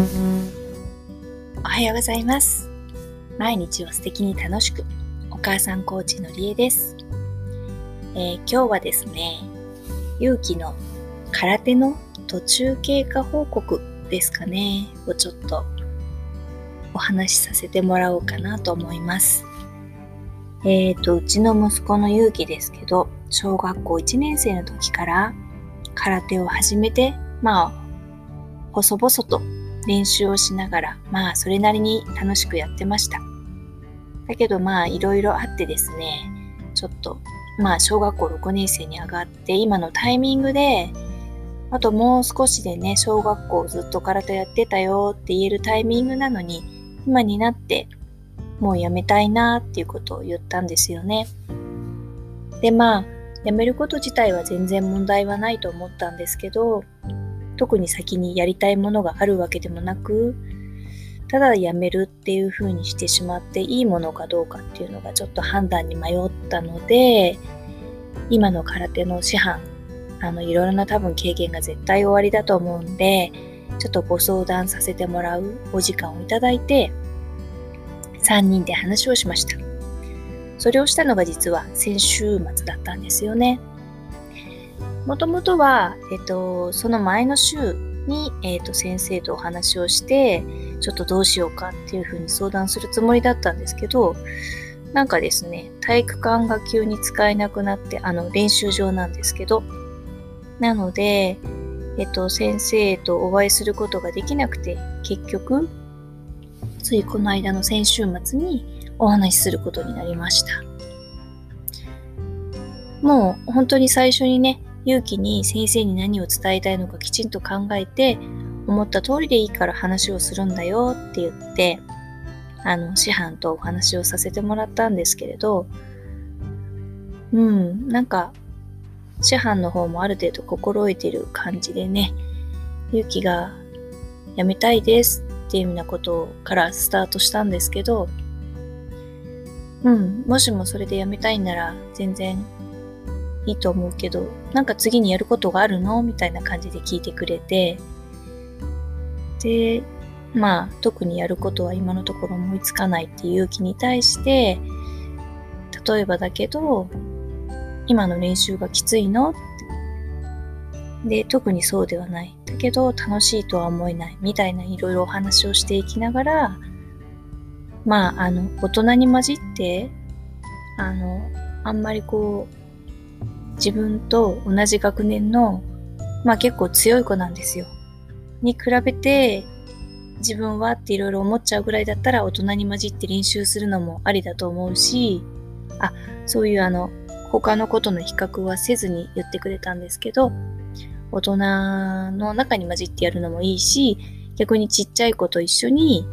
おはようございます。毎日を素敵に楽しくお母さんコーチのりえです、えー、今日はですね勇気の空手の途中経過報告ですかね。をちょっとお話しさせてもらおうかなと思います。えっ、ー、とうちの息子の勇気ですけど小学校1年生の時から空手を始めてまあ細々と練習をしながら、まあそれなりに楽しくやってました。だけどまあいろいろあってですね、ちょっとまあ小学校6年生に上がって今のタイミングで、あともう少しでね、小学校ずっと空手やってたよって言えるタイミングなのに、今になってもうやめたいなっていうことを言ったんですよね。でまあ、やめること自体は全然問題はないと思ったんですけど、特に先にやりたいものがあるわけでもなく、ただやめるっていう風にしてしまっていいものかどうかっていうのがちょっと判断に迷ったので、今の空手の師範、あの、いろいろな多分経験が絶対終わりだと思うんで、ちょっとご相談させてもらうお時間をいただいて、3人で話をしました。それをしたのが実は先週末だったんですよね。もともとは、えっと、その前の週に、えっと、先生とお話をして、ちょっとどうしようかっていうふうに相談するつもりだったんですけど、なんかですね、体育館が急に使えなくなって、あの、練習場なんですけど、なので、えっと、先生とお会いすることができなくて、結局、ついこの間の先週末にお話しすることになりました。もう本当に最初にね、勇気に先生に何を伝えたいのかきちんと考えて、思った通りでいいから話をするんだよって言って、あの、師範とお話をさせてもらったんですけれど、うん、なんか、師範の方もある程度心得てる感じでね、勇気が辞めたいですっていうようなことからスタートしたんですけど、うん、もしもそれで辞めたいなら全然いいと思うけど、なんか次にやることがあるの？みたいな感じで聞いてくれて、で、まあ、特にやることは今のところ思いつかないっていう気に対して、例えばだけど、今の練習がきついの？で、特にそうではない。だけど、楽しいとは思えない。みたいないろいろお話をしていきながら、まあ、あの、大人に混じって、あの、あんまりこう、自分と同じ学年の、まあ結構強い子なんですよ。に比べて、自分はっていろいろ思っちゃうぐらいだったら大人に混じって練習するのもありだと思うし、あ、そういうあの、他のことの比較はせずに言ってくれたんですけど、大人の中に混じってやるのもいいし、逆にちっちゃい子と一緒に、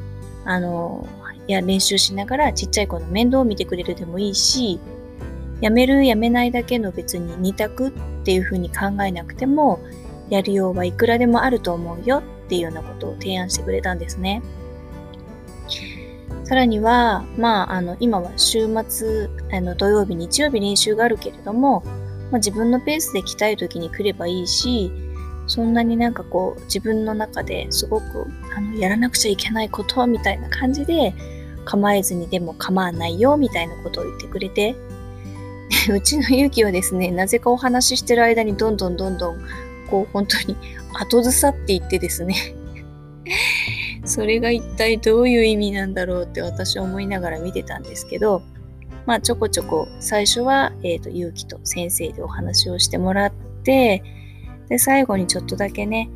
あの、いや、練習しながらちっちゃい子の面倒を見てくれるでもいいし、やめるやめないだけの別に二択っていうふうに考えなくてもやるようはいくらでもあると思うよっていうようなことを提案してくれたんですね。さらには、まあ、あの、今は週末、あの、土曜日、日曜日練習があるけれども、まあ、自分のペースで来たい時に来ればいいし、そんなになんかこう、自分の中ですごく、あの、やらなくちゃいけないことみたいな感じで、構えずにでも構わないよ、みたいなことを言ってくれて、うちの勇気はですね、なぜかお話ししてる間にどんどんどんどん、こう本当に後ずさっていってですね。それが一体どういう意味なんだろうって私は思いながら見てたんですけど、まあちょこちょこ最初は、えっ、ー、と、勇気と先生でお話をしてもらって、で、最後にちょっとだけね、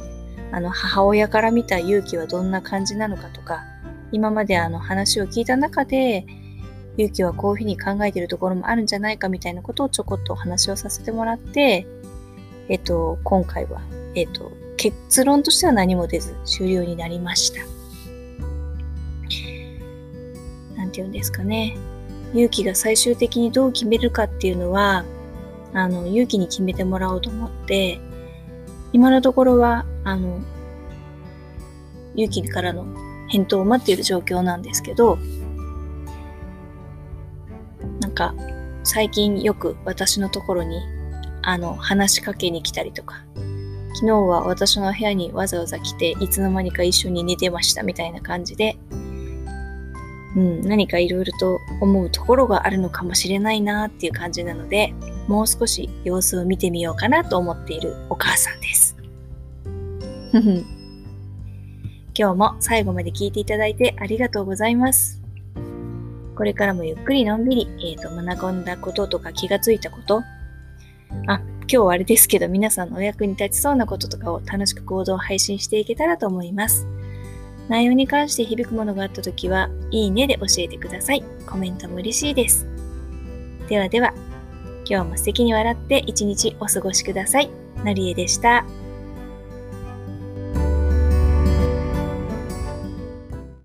あの、母親から見た勇気はどんな感じなのかとか、今まであの話を聞いた中で、勇気はこういうふうに考えているところもあるんじゃないかみたいなことをちょこっとお話をさせてもらって、えっと、今回は、えっと、結論としては何も出ず終了になりました。なんて言うんですかね。勇気が最終的にどう決めるかっていうのは、あの、勇気に決めてもらおうと思って、今のところは、あの、勇気からの返答を待っている状況なんですけど、か最近よく私のところにあの話しかけに来たりとか昨日は私の部屋にわざわざ来ていつの間にか一緒に寝てましたみたいな感じで、うん、何かいろいろと思うところがあるのかもしれないなっていう感じなので、もう少し様子を見てみようかなと思っているお母さんです。今日も最後まで聞いていただいてありがとうございます。これからもゆっくりのんびり、えーと、学んだこととか気がついたこと、あ、今日はあれですけど皆さんのお役に立ちそうなこととかを楽しく行動を配信していけたらと思います。内容に関して響くものがあったときは、いいねで教えてください。コメントも嬉しいです。ではでは、今日も素敵に笑って一日お過ごしください。のりえでした。